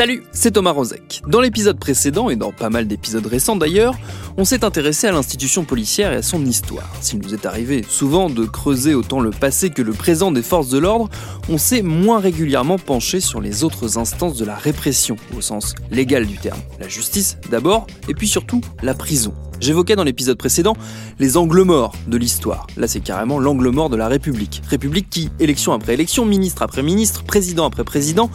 Salut, c'est Thomas Rozek. Dans l'épisode précédent, et dans pas mal d'épisodes récents d'ailleurs, on s'est intéressé à l'institution policière et à son histoire. S'il nous est arrivé souvent de creuser autant le passé que le présent des forces de l'ordre, on s'est moins régulièrement penché sur les autres instances de la répression, au sens légal du terme. La justice d'abord, et puis surtout la prison. J'évoquais dans l'épisode précédent les angles morts de l'histoire. Là, c'est carrément l'angle mort de la République. République qui, élection après élection, ministre après ministre, président après président,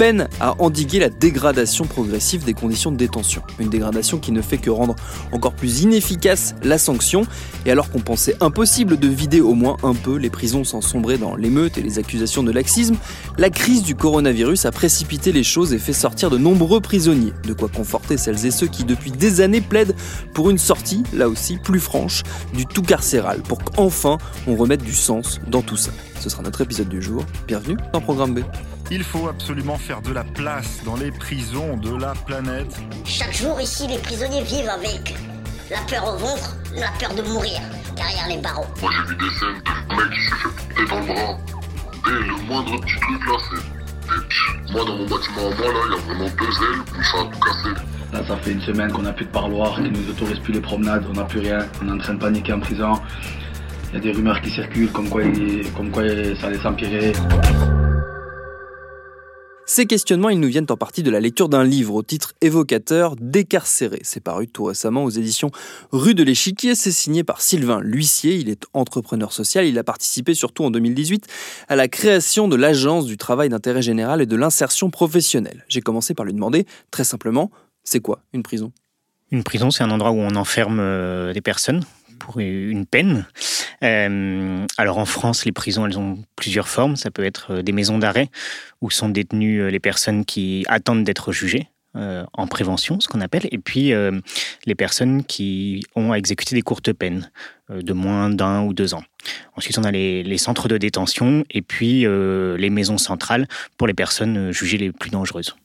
peine à endiguer la dégradation progressive des conditions de détention. Une dégradation qui ne fait que rendre encore plus inefficace la sanction. Et alors qu'on pensait impossible de vider au moins un peu les prisons sans sombrer dans l'émeute et les accusations de laxisme, la crise du coronavirus a précipité les choses et fait sortir de nombreux prisonniers. De quoi conforter celles et ceux qui depuis des années plaident pour une sortie, là aussi plus franche, du tout carcéral, pour qu'enfin on remette du sens dans tout ça. Ce sera notre épisode du jour. Bienvenue dans Programme B. Il faut absolument faire de la place dans les prisons de la planète. Chaque jour ici, les prisonniers vivent avec la peur au ventre, la peur de mourir derrière les barreaux. Moi j'ai vu des scènes de mec qui s'est fait couper dans le bras. Dès le moindre petit truc là, c'est... Moi dans mon bâtiment à moi là, il y a vraiment deux ailes où ça a tout cassé. Là, ça fait une semaine qu'on n'a plus de parloir, qu'ils nous autorisent plus les promenades, on n'a plus rien, on est en train de paniquer en prison. Il y a des rumeurs qui circulent comme quoi, il- comme quoi ça allait s'empirer. Ces questionnements, ils nous viennent en partie de la lecture d'un livre au titre évocateur Décarcéré. C'est paru tout récemment aux éditions Rue de l'Échiquier. C'est signé par Sylvain L'Huissier. Il est entrepreneur social. Il a participé surtout en 2018 à la création de l'Agence du travail d'intérêt général et de l'insertion professionnelle. J'ai commencé par lui demander, très simplement, c'est quoi une prison? Une prison, c'est un endroit où on enferme euh, des personnes pour une peine. Euh, alors en France, les prisons, elles ont plusieurs formes. Ça peut être euh, des maisons d'arrêt où sont détenues euh, les personnes qui attendent d'être jugées. en prévention, ce qu'on appelle, et puis les personnes qui ont à exécuter des courtes peines de moins d'un ou deux ans. Ensuite, on a les, centres de détention et puis les maisons centrales pour les personnes jugées les plus dangereuses.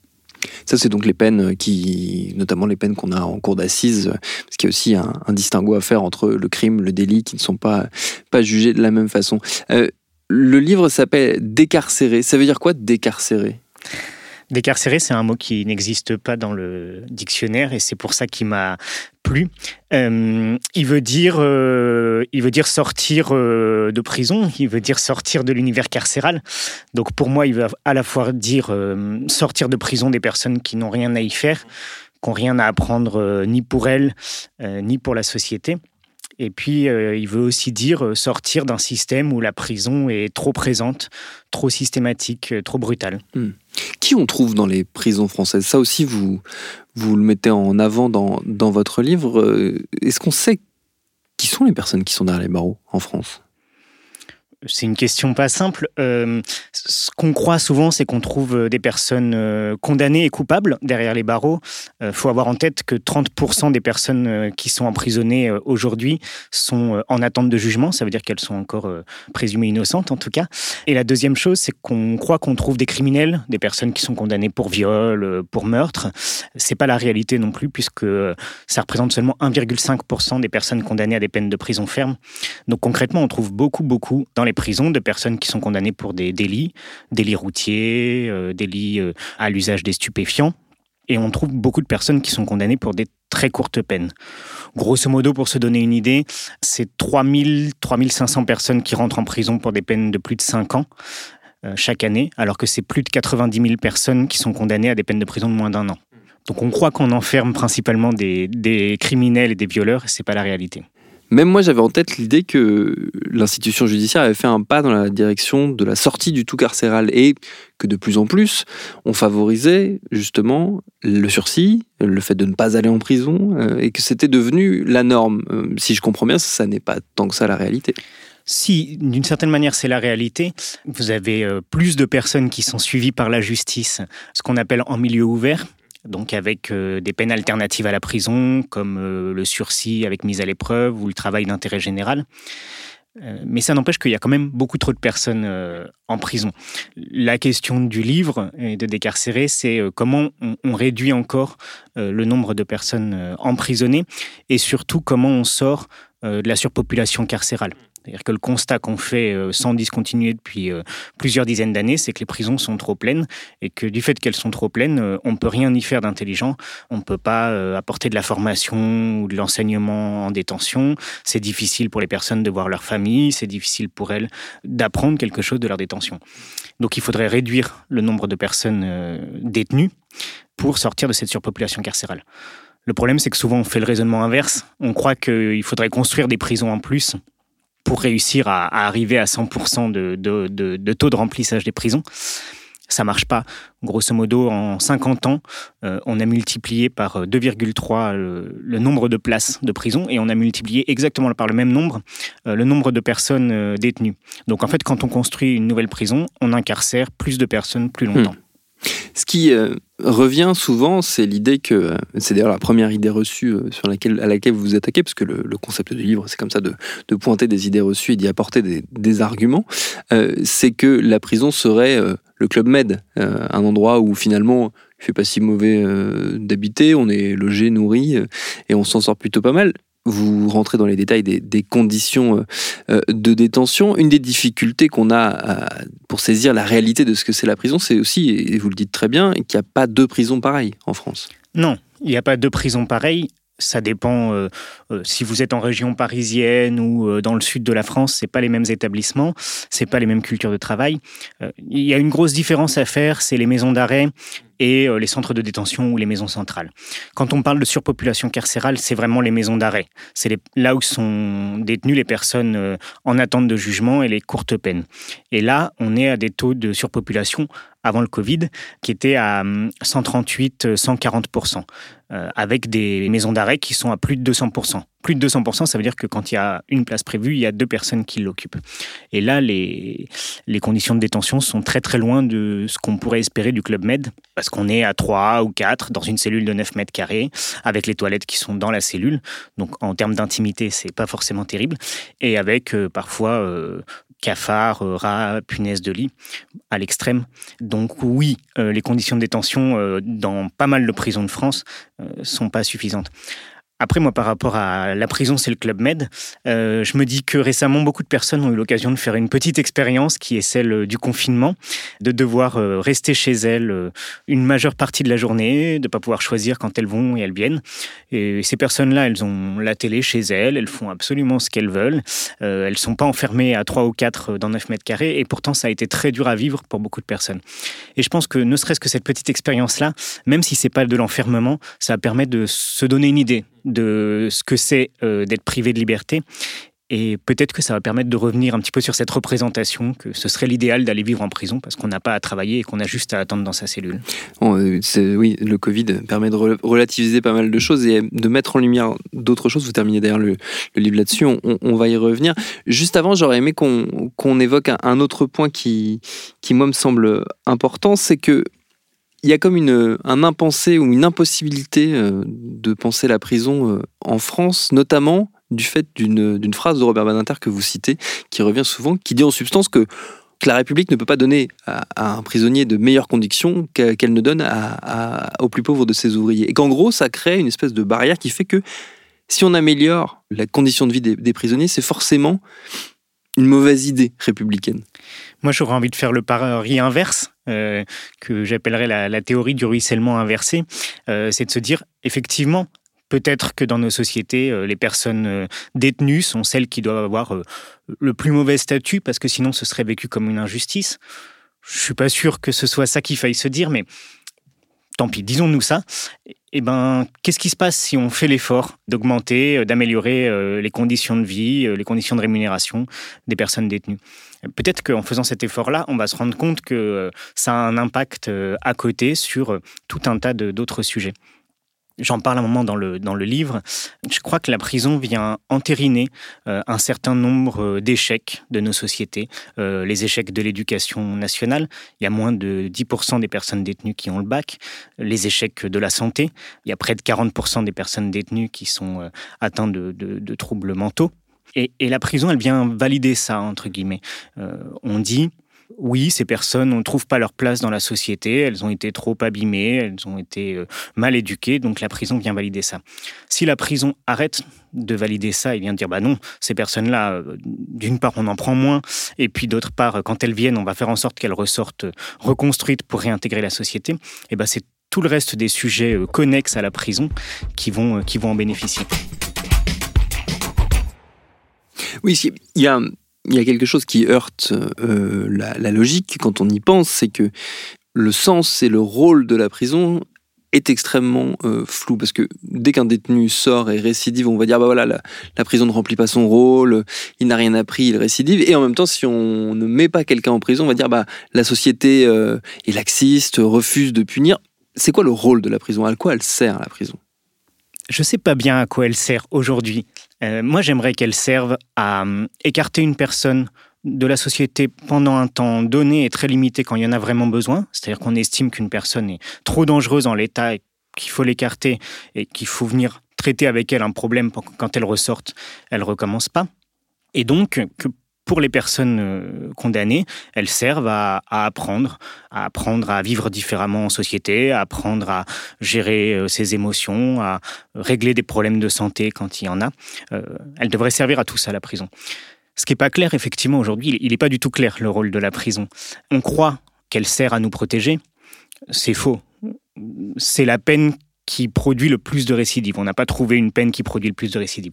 Ça, c'est donc les peines qui, notamment les peines qu'on a en cour d'assises, parce qu'il y a aussi un, un distinguo à faire entre le crime, le délit, qui ne sont pas, pas jugés de la même façon. Euh, le livre s'appelle Décarcéré. Ça veut dire quoi décarcéré? Décarcéré, c'est un mot qui n'existe pas dans le dictionnaire et c'est pour ça qu'il m'a plu. Euh, il veut dire, euh, il veut dire sortir euh, de prison. Il veut dire sortir de l'univers carcéral. Donc pour moi, il veut à la fois dire sortir de prison des personnes qui n'ont rien à y faire, qui n'ont rien à apprendre ni pour elles ni pour la société. Et puis, il veut aussi dire sortir d'un système où la prison est trop présente, trop systématique, trop brutale. Qui on trouve dans les prisons françaises? Ça aussi, vous, vous le mettez en avant dans, dans votre livre. Euh, Est-ce qu'on sait qui sont les personnes qui sont derrière les barreaux en France? C'est une question pas simple. Euh, ce qu'on croit souvent, c'est qu'on trouve euh, des personnes euh, condamnées et coupables derrière les barreaux. Il faut avoir en tête que 30% des personnes qui sont emprisonnées aujourd'hui sont en attente de jugement. Ça veut dire qu'elles sont encore présumées innocentes, en tout cas. Et la deuxième chose, c'est qu'on croit qu'on trouve des criminels, des personnes qui sont condamnées pour viol, pour meurtre. C'est pas la réalité non plus, puisque ça représente seulement 1,5% des personnes condamnées à des peines de prison ferme. Donc concrètement, on trouve beaucoup, beaucoup dans les prisons de personnes qui sont condamnées pour des délits, délits routiers, euh, délits euh, à l'usage des stupéfiants. Et on trouve beaucoup de personnes qui sont condamnées pour des très courtes peines. Grosso modo, pour se donner une idée, c'est 3000, 3500 personnes qui rentrent en prison pour des peines de plus de 5 ans euh, chaque année, alors que c'est plus de 90 000 personnes qui sont condamnées à des peines de prison de moins d'un an. Donc on croit qu'on enferme principalement des, des criminels et des violeurs, et c'est pas la réalité. Même moi, j'avais en tête l'idée que l'institution judiciaire avait fait un pas dans la direction de la sortie du tout carcéral et que de plus en plus, on favorisait justement le sursis, le fait de ne pas aller en prison, euh, et que c'était devenu la norme. Euh, si je comprends bien, ça n'est pas tant que ça la réalité. Si, d'une certaine manière, c'est la réalité, vous avez euh, plus de personnes qui sont suivies par la justice, ce qu'on appelle en milieu ouvert, donc avec euh, des peines alternatives à la prison, comme euh, le sursis avec mise à l'épreuve ou le travail d'intérêt général. Mais ça n'empêche qu'il y a quand même beaucoup trop de personnes en prison. La question du livre et de décarcérer, c'est comment on, réduit encore le nombre de personnes emprisonnées et surtout comment on sort de la surpopulation carcérale. C'est-à-dire que le constat qu'on fait euh, sans discontinuer depuis euh, plusieurs dizaines d'années, c'est que les prisons sont trop pleines et que du fait qu'elles sont trop pleines, euh, on ne peut rien y faire d'intelligent. On ne peut pas apporter de la formation ou de l'enseignement en détention. C'est difficile pour les personnes de voir leur famille, c'est difficile pour elles d'apprendre quelque chose de leur détention. Donc il faudrait réduire le nombre de personnes détenues pour sortir de cette surpopulation carcérale. Le problème, c'est que souvent on fait le raisonnement inverse. On croit qu'il faudrait construire des prisons en plus pour réussir à, arriver à 100% de, taux de remplissage des prisons. Ça marche pas. Grosso modo, en 50 ans, euh, on a multiplié par 2,3 euh, le, nombre de places de prison et on a multiplié exactement par le même nombre euh, le nombre de personnes détenues. Donc en fait, quand on construit une nouvelle prison, on incarcère plus de personnes plus longtemps. Hmm. Ce qui euh, revient souvent, c'est l'idée que, euh, c'est d'ailleurs la première idée reçue euh, sur laquelle, à laquelle vous vous attaquez, parce que le, concept du livre, c'est comme ça de, pointer des idées reçues et d'y apporter des, arguments, c'est que la prison serait le club med, un endroit où finalement il fait pas si mauvais d'habiter, on est logé, nourri, et on s'en sort plutôt pas mal vous rentrez dans les détails des, conditions euh, euh, de détention. Une des difficultés qu'on a pour saisir la réalité de ce que c'est la prison, c'est aussi, et vous le dites très bien, qu'il n'y a pas deux prisons pareilles en France. Non, il n'y a pas deux prisons pareilles. Ça dépend euh, si vous êtes en région parisienne ou dans le sud de la France, c'est pas les mêmes établissements, c'est pas les mêmes cultures de travail. Il y a une grosse différence à faire, c'est les maisons d'arrêt et euh, les centres de détention ou les maisons centrales. Quand on parle de surpopulation carcérale, c'est vraiment les maisons d'arrêt. C'est là où sont détenues les personnes euh, en attente de jugement et les courtes peines. Et là, on est à des taux de surpopulation avant le Covid qui étaient à 138-140%, euh, avec des maisons d'arrêt qui sont à plus de 200% plus de 200%, ça veut dire que quand il y a une place prévue, il y a deux personnes qui l'occupent. Et là, les, conditions de détention sont très très loin de ce qu'on pourrait espérer du Club Med, parce qu'on est à 3 ou 4 dans une cellule de 9 mètres carrés, avec les toilettes qui sont dans la cellule. Donc en termes d'intimité, c'est pas forcément terrible. Et avec euh, parfois euh, cafards, euh, rats, punaises de lit à l'extrême. Donc oui, les conditions de détention dans pas mal de prisons de France sont pas suffisantes. Après, moi, par rapport à la prison, c'est le Club Med. Euh, je me dis que récemment, beaucoup de personnes ont eu l'occasion de faire une petite expérience qui est celle euh, du confinement, de devoir euh, rester chez elles une majeure partie de la journée, de ne pas pouvoir choisir quand elles vont et elles viennent. Et ces personnes-là, elles ont la télé chez elles, elles font absolument ce qu'elles veulent. elles ne sont pas enfermées à 3 ou 4 dans 9 mètres carrés. Et pourtant, ça a été très dur à vivre pour beaucoup de personnes. Et je pense que ne serait-ce que cette petite expérience-là, même si c'est pas de l'enfermement, ça permet de se donner une idée de ce que c'est euh, d'être privé de liberté. Et peut-être que ça va permettre de revenir un petit peu sur cette représentation, que ce serait l'idéal d'aller vivre en prison parce qu'on n'a pas à travailler et qu'on a juste à attendre dans sa cellule. Euh, oui, le Covid permet de relativiser pas mal de choses et de mettre en lumière d'autres choses. Vous terminez d'ailleurs le, livre là-dessus, on, va y revenir. Juste avant, j'aurais aimé qu'on évoque un, autre point qui, qui, moi, me semble important, c'est que il y a comme une, un impensé ou une impossibilité euh, de penser la prison euh, en France, notamment du fait d'une phrase de Robert Badinter que vous citez, qui revient souvent, qui dit en substance que, la République ne peut pas donner à, un prisonnier de meilleures conditions qu'elle ne donne à, aux plus pauvres de ses ouvriers. Et qu'en gros, ça crée une espèce de barrière qui fait que si on améliore la condition de vie des prisonniers, c'est forcément une mauvaise idée républicaine. Moi, j'aurais envie de faire le pari inverse, euh, que j'appellerais la, théorie du ruissellement inversé. Euh, c'est de se dire, effectivement, peut-être que dans nos sociétés, euh, les personnes détenues sont celles qui doivent avoir le plus mauvais statut, parce que sinon, ce serait vécu comme une injustice. Je suis pas sûr que ce soit ça qu'il faille se dire, mais tant pis, disons-nous ça. Eh ben, qu'est-ce qui se passe si on fait l'effort d'augmenter, d'améliorer les conditions de vie, les conditions de rémunération des personnes détenues? Peut-être qu'en faisant cet effort-là, on va se rendre compte que ça a un impact à côté sur tout un tas d'autres sujets. J'en parle un moment dans le, dans le livre. Je crois que la prison vient entériner euh, un certain nombre euh, d'échecs de nos sociétés. Euh, les échecs de l'éducation nationale, il y a moins de 10% des personnes détenues qui ont le bac. Les échecs de la santé, il y a près de 40% des personnes détenues qui sont atteintes de, troubles mentaux. Et, la prison, elle vient valider ça, entre guillemets. on dit, oui, ces personnes ne trouvent pas leur place dans la société, elles ont été trop abîmées, elles ont été euh, mal éduquées, donc la prison vient valider ça. Si la prison arrête de valider ça et vient dire bah non, ces personnes-là, euh, d'une part on en prend moins, et puis d'autre part quand elles viennent, on va faire en sorte qu'elles ressortent euh, reconstruites pour réintégrer la société, et ben c'est tout le reste des sujets connexes à la prison qui vont, qui vont en bénéficier. Oui, il y a il y a quelque chose qui heurte euh, la, logique quand on y pense, c'est que le sens et le rôle de la prison est extrêmement euh, flou parce que dès qu'un détenu sort et récidive, on va dire bah voilà la, prison ne remplit pas son rôle, il n'a rien appris, il récidive et en même temps si on ne met pas quelqu'un en prison, on va dire bah la société euh, est laxiste, refuse de punir. C'est quoi le rôle de la prison? À quoi elle sert la prison? Je ne sais pas bien à quoi elle sert aujourd'hui. Euh, moi, j'aimerais qu'elle serve à euh, écarter une personne de la société pendant un temps donné et très limité quand il y en a vraiment besoin. C'est-à-dire qu'on estime qu'une personne est trop dangereuse en l'état et qu'il faut l'écarter et qu'il faut venir traiter avec elle un problème pour que quand elle ressorte, elle recommence pas. Et donc, que pour les personnes euh, condamnées, elles servent à, apprendre, à apprendre à vivre différemment en société, à apprendre à gérer euh, ses émotions, à régler des problèmes de santé quand il y en a. Euh, elles devraient servir à tout ça, la prison. Ce qui n'est pas clair, effectivement, aujourd'hui, il n'est pas du tout clair le rôle de la prison. On croit qu'elle sert à nous protéger. C'est faux. C'est la peine qui produit le plus de récidives. On n'a pas trouvé une peine qui produit le plus de récidives.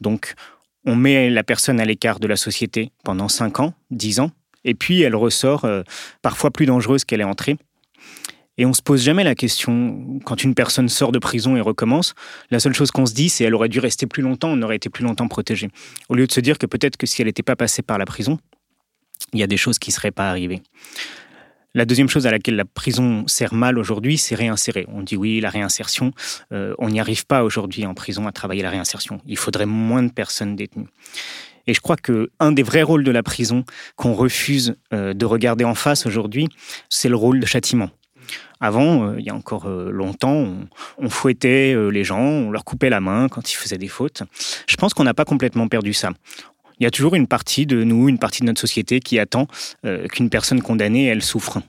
Donc, on met la personne à l'écart de la société pendant 5 ans, 10 ans, et puis elle ressort euh, parfois plus dangereuse qu'elle est entrée. Et on se pose jamais la question, quand une personne sort de prison et recommence, la seule chose qu'on se dit, c'est elle aurait dû rester plus longtemps, on aurait été plus longtemps protégé. Au lieu de se dire que peut-être que si elle n'était pas passée par la prison, il y a des choses qui ne seraient pas arrivées. La deuxième chose à laquelle la prison sert mal aujourd'hui, c'est réinsérer. On dit oui, la réinsertion, euh, on n'y arrive pas aujourd'hui en prison à travailler la réinsertion. Il faudrait moins de personnes détenues. Et je crois que un des vrais rôles de la prison qu'on refuse euh, de regarder en face aujourd'hui, c'est le rôle de châtiment. Avant, euh, il y a encore longtemps, on, on fouettait les gens, on leur coupait la main quand ils faisaient des fautes. Je pense qu'on n'a pas complètement perdu ça il y a toujours une partie de nous, une partie de notre société qui attend euh, qu'une personne condamnée, elle souffre.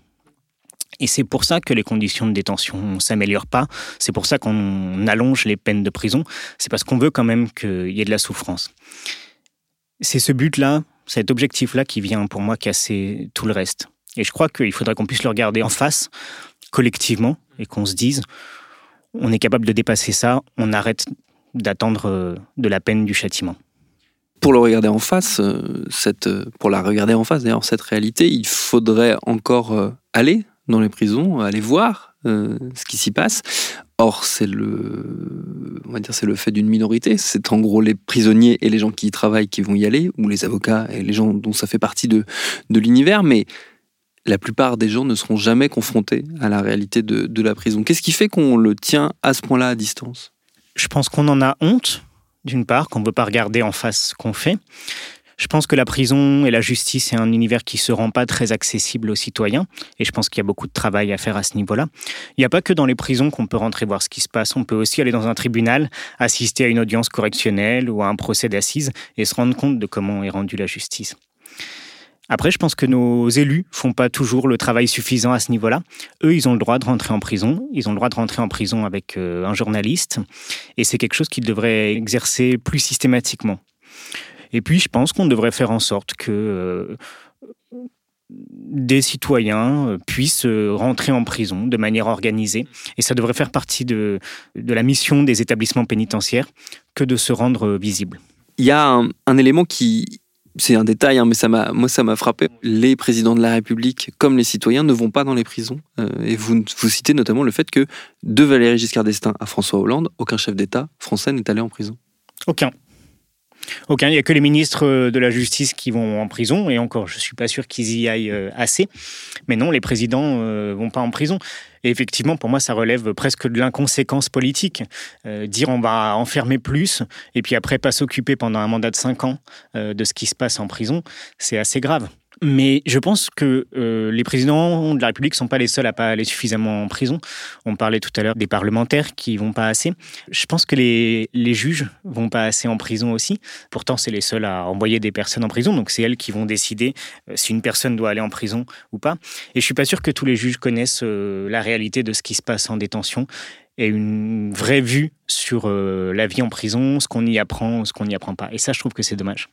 Et c'est pour ça que les conditions de détention ne s'améliorent pas. C'est pour ça qu'on allonge les peines de prison. C'est parce qu'on veut quand même qu'il y ait de la souffrance. C'est ce but-là, cet objectif-là qui vient pour moi casser tout le reste. Et je crois qu'il faudrait qu'on puisse le regarder en face, collectivement, et qu'on se dise, on est capable de dépasser ça, on arrête d'attendre euh, de la peine du châtiment pour le regarder en face, euh, euh, pour la regarder en face, d'ailleurs, cette réalité, il faudrait encore euh, aller dans les prisons, aller voir ce qui s'y passe. Or, c'est le, on va dire, c'est le fait d'une minorité. C'est en gros les prisonniers et les gens qui y travaillent qui vont y aller, ou les avocats et les gens dont ça fait partie de, de l'univers. Mais la plupart des gens ne seront jamais confrontés à la réalité de, de la prison. Qu'est-ce qui fait qu'on le tient à ce point-là à distance? Je pense qu'on en a honte d'une part, qu'on ne veut pas regarder en face ce qu'on fait. Je pense que la prison et la justice c'est un univers qui ne se rend pas très accessible aux citoyens, et je pense qu'il y a beaucoup de travail à faire à ce niveau-là. Il n'y a pas que dans les prisons qu'on peut rentrer voir ce qui se passe, on peut aussi aller dans un tribunal, assister à une audience correctionnelle ou à un procès d'assises et se rendre compte de comment est rendue la justice. Après, je pense que nos élus font pas toujours le travail suffisant à ce niveau-là. Eux, ils ont le droit de rentrer en prison. Ils ont le droit de rentrer en prison avec euh, un journaliste. Et c'est quelque chose qu'ils devraient exercer plus systématiquement. Et puis, je pense qu'on devrait faire en sorte que euh, des citoyens euh, puissent rentrer en prison de manière organisée. Et ça devrait faire partie de, de la mission des établissements pénitentiaires que de se rendre visible. Il y a un élément qui, c'est un détail, hein, mais ça m'a, moi ça m'a frappé. Les présidents de la République, comme les citoyens, ne vont pas dans les prisons. Euh, et vous, vous citez notamment le fait que de Valéry Giscard d'Estaing à François Hollande, aucun chef d'État français n'est allé en prison. Aucun. Aucun. Il n'y a que les ministres euh, de la Justice qui vont en prison, et encore, je ne suis pas sûr qu'ils y aillent euh, assez. Mais non, les présidents ne vont pas en prison. Et effectivement, pour moi, ça relève presque de l'inconséquence politique. dire on va enfermer plus, et puis après pas s'occuper pendant un mandat de 5 ans de ce qui se passe en prison, c'est assez grave. Mais je pense que euh, les présidents de la République ne sont pas les seuls à pas aller suffisamment en prison. On parlait tout à l'heure des parlementaires qui vont pas assez. Je pense que les, les juges vont pas assez en prison aussi. Pourtant, c'est les seuls à envoyer des personnes en prison, donc c'est elles qui vont décider euh, si une personne doit aller en prison ou pas. Et je suis pas sûr que tous les juges connaissent euh, la réalité de ce qui se passe en détention et une vraie vue sur la vie en prison, ce qu'on y apprend, ce qu'on n'y apprend pas. Et ça, je trouve que c'est dommage.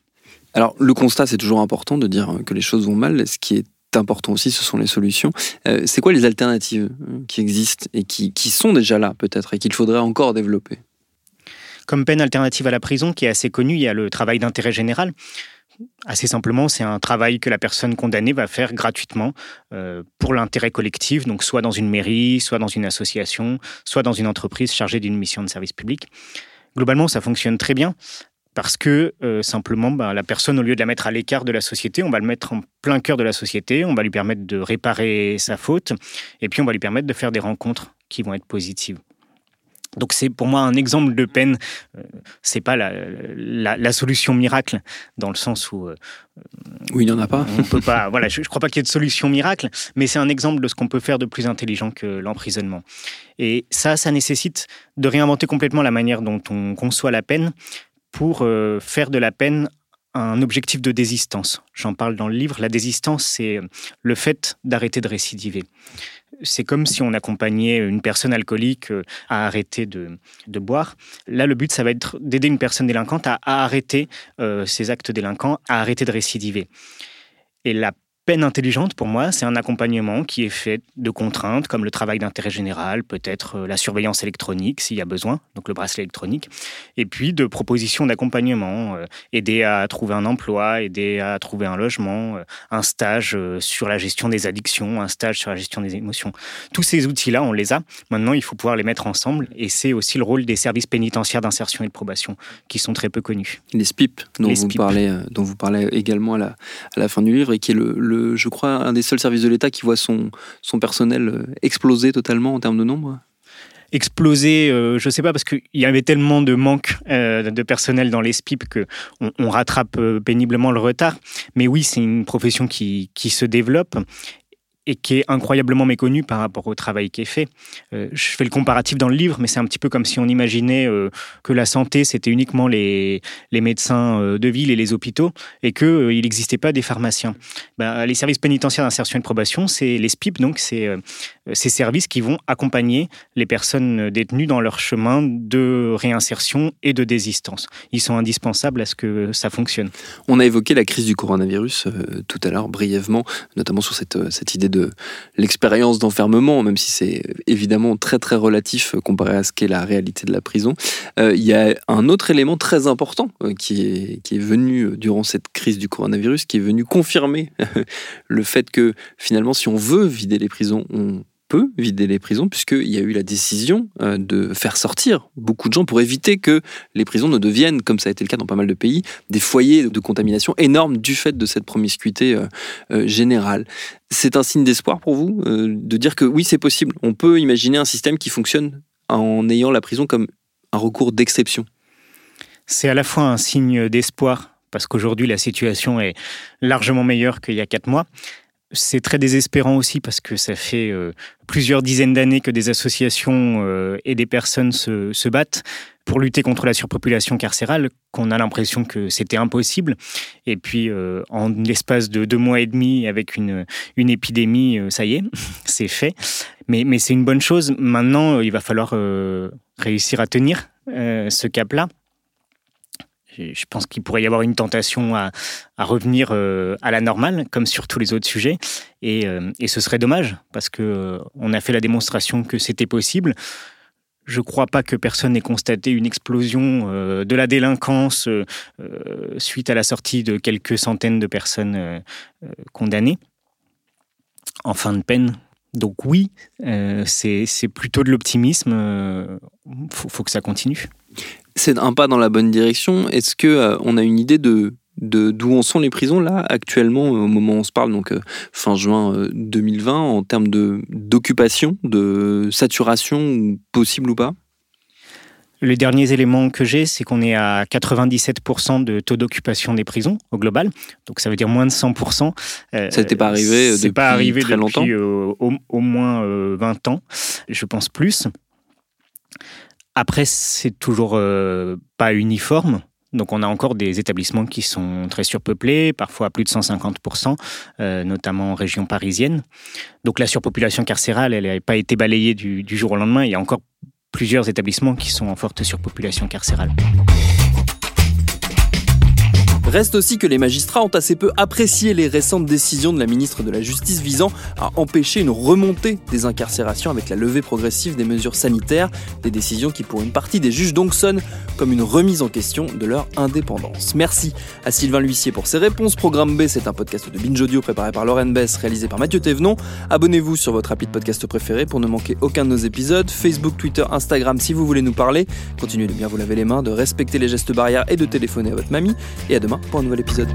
Alors, le constat, c'est toujours important de dire que les choses vont mal. Ce qui est important aussi, ce sont les solutions. Euh, c'est quoi les alternatives euh, qui existent et qui, sont déjà là, peut-être, et qu'il faudrait encore développer? Comme peine alternative à la prison, qui est assez connue, il y a le travail d'intérêt général. Assez simplement, c'est un travail que la personne condamnée va faire gratuitement euh, pour l'intérêt collectif, donc soit dans une mairie, soit dans une association, soit dans une entreprise chargée d'une mission de service public. Globalement, ça fonctionne très bien parce que euh, simplement, ben, la personne, au lieu de la mettre à l'écart de la société, on va le mettre en plein cœur de la société, on va lui permettre de réparer sa faute, et puis on va lui permettre de faire des rencontres qui vont être positives. Donc c'est pour moi un exemple de peine. Euh, c'est pas la, la, solution miracle dans le sens où. Euh, oui, il n'y en a pas. on peut pas. Voilà, je, ne crois pas qu'il y ait de solution miracle, mais c'est un exemple de ce qu'on peut faire de plus intelligent que l'emprisonnement. Et ça, ça nécessite de réinventer complètement la manière dont on conçoit la peine pour euh, faire de la peine un objectif de désistance. J'en parle dans le livre. La désistance, c'est le fait d'arrêter de récidiver. C'est comme si on accompagnait une personne alcoolique euh, à arrêter de, boire. Là, le but, ça va être d'aider une personne délinquante à, arrêter euh, ses actes délinquants, à arrêter de récidiver. Et la peine intelligente, pour moi, c'est un accompagnement qui est fait de contraintes comme le travail d'intérêt général, peut-être euh, la surveillance électronique s'il y a besoin, donc le bracelet électronique, et puis de propositions d'accompagnement, euh, aider à trouver un emploi, aider à trouver un logement, euh, un stage sur la gestion des addictions, un stage sur la gestion des émotions. Tous ces outils-là, on les a. Maintenant, il faut pouvoir les mettre ensemble, et c'est aussi le rôle des services pénitentiaires d'insertion et de probation, qui sont très peu connus. Les SPIP, dont, vous, Parlez, dont vous parlez également à la, à la fin du livre, et qui est le je crois, un des seuls services de l'État qui voit son, son personnel euh, exploser totalement en termes de nombre exploser, euh, je ne sais pas, parce qu'il y avait tellement de manque euh, de personnel dans les SPIP qu'on on rattrape péniblement le retard. Mais oui, c'est une profession qui, qui se développe et qui est incroyablement méconnu par rapport au travail qui est fait. Euh, je fais le comparatif dans le livre, mais c'est un petit peu comme si on imaginait euh, que la santé, c'était uniquement les, les médecins euh, de ville et les hôpitaux, et qu'il n'existait pas des pharmaciens. Ben, les services pénitentiaires d'insertion et de probation, c'est les SPIP, donc c'est ces services qui vont accompagner les personnes détenues dans leur chemin de réinsertion et de désistance. Ils sont indispensables à ce que ça fonctionne. On a évoqué la crise du coronavirus tout à l'heure, brièvement, notamment sur cette, cette idée de l'expérience d'enfermement, même si c'est évidemment très très relatif comparé à ce qu'est la réalité de la prison. Euh, il y a un autre élément très important euh, qui, est, qui est venu durant cette crise du coronavirus, qui est venu confirmer le fait que finalement, si on veut vider les prisons, on peut vider les prisons, puisqu'il y a eu la décision euh, de faire sortir beaucoup de gens pour éviter que les prisons ne deviennent, comme ça a été le cas dans pas mal de pays, des foyers de contamination énormes du fait de cette promiscuité euh, euh, générale. C'est un signe d'espoir pour vous de dire que oui, c'est possible. On peut imaginer un système qui fonctionne en ayant la prison comme un recours d'exception. C'est à la fois un signe d'espoir parce qu'aujourd'hui la situation est largement meilleure qu'il y a quatre mois. C'est très désespérant aussi parce que ça fait euh, plusieurs dizaines d'années que des associations euh, et des personnes se, battent pour lutter contre la surpopulation carcérale, qu'on a l'impression que c'était impossible. Et puis, euh, en l'espace de deux mois et demi, avec une, une épidémie, ça y est, c'est fait. Mais, mais c'est une bonne chose. Maintenant, il va falloir réussir à tenir ce cap-là je pense qu'il pourrait y avoir une tentation à, revenir euh, à la normale, comme sur tous les autres sujets. Et, euh, ce serait dommage, parce qu'on euh, a fait la démonstration que c'était possible. je ne crois pas que personne ait constaté une explosion de la délinquance suite à la sortie de quelques centaines de personnes condamnées en fin de peine. Donc oui, c'est plutôt de l'optimisme. Il faut, que ça continue. C'est un pas dans la bonne direction. Est-ce que on a une idée de d'où en sont les prisons là actuellement au moment où on se parle donc euh, fin juin 2020 euh, en termes de d'occupation de saturation possible ou pas? Les derniers éléments que j'ai, c'est qu'on est à 97% de taux d'occupation des prisons au global. Donc ça veut dire moins de 100%. Euh, ça n'était pas arrivé depuis pas arrivé très longtemps? au, au, moins 20 ans, je pense plus. Après, c'est toujours pas uniforme. Donc on a encore des établissements qui sont très surpeuplés, parfois à plus de 150%, euh, notamment en région parisienne. Donc la surpopulation carcérale, elle n'a pas été balayée du jour au lendemain. Il y a encore plusieurs établissements qui sont en forte surpopulation carcérale. Reste aussi que les magistrats ont assez peu apprécié les récentes décisions de la ministre de la Justice visant à empêcher une remontée des incarcérations avec la levée progressive des mesures sanitaires, des décisions qui pour une partie des juges donc sonnent comme une remise en question de leur indépendance. Merci à Sylvain L'Huissier pour ses réponses. Programme B, c'est un podcast de Binge Audio préparé par Lauren Bess, réalisé par Mathieu Thévenon. Abonnez-vous sur votre appli de podcast préféré pour ne manquer aucun de nos épisodes. Facebook, Twitter, Instagram si vous voulez nous parler. Continuez de bien vous laver les mains, de respecter les gestes barrières et de téléphoner à votre mamie. Et à demain pour un nouvel épisode.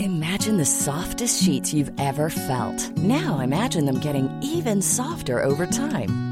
Imagine the softest sheets you've ever felt. Now imagine them getting even softer over time.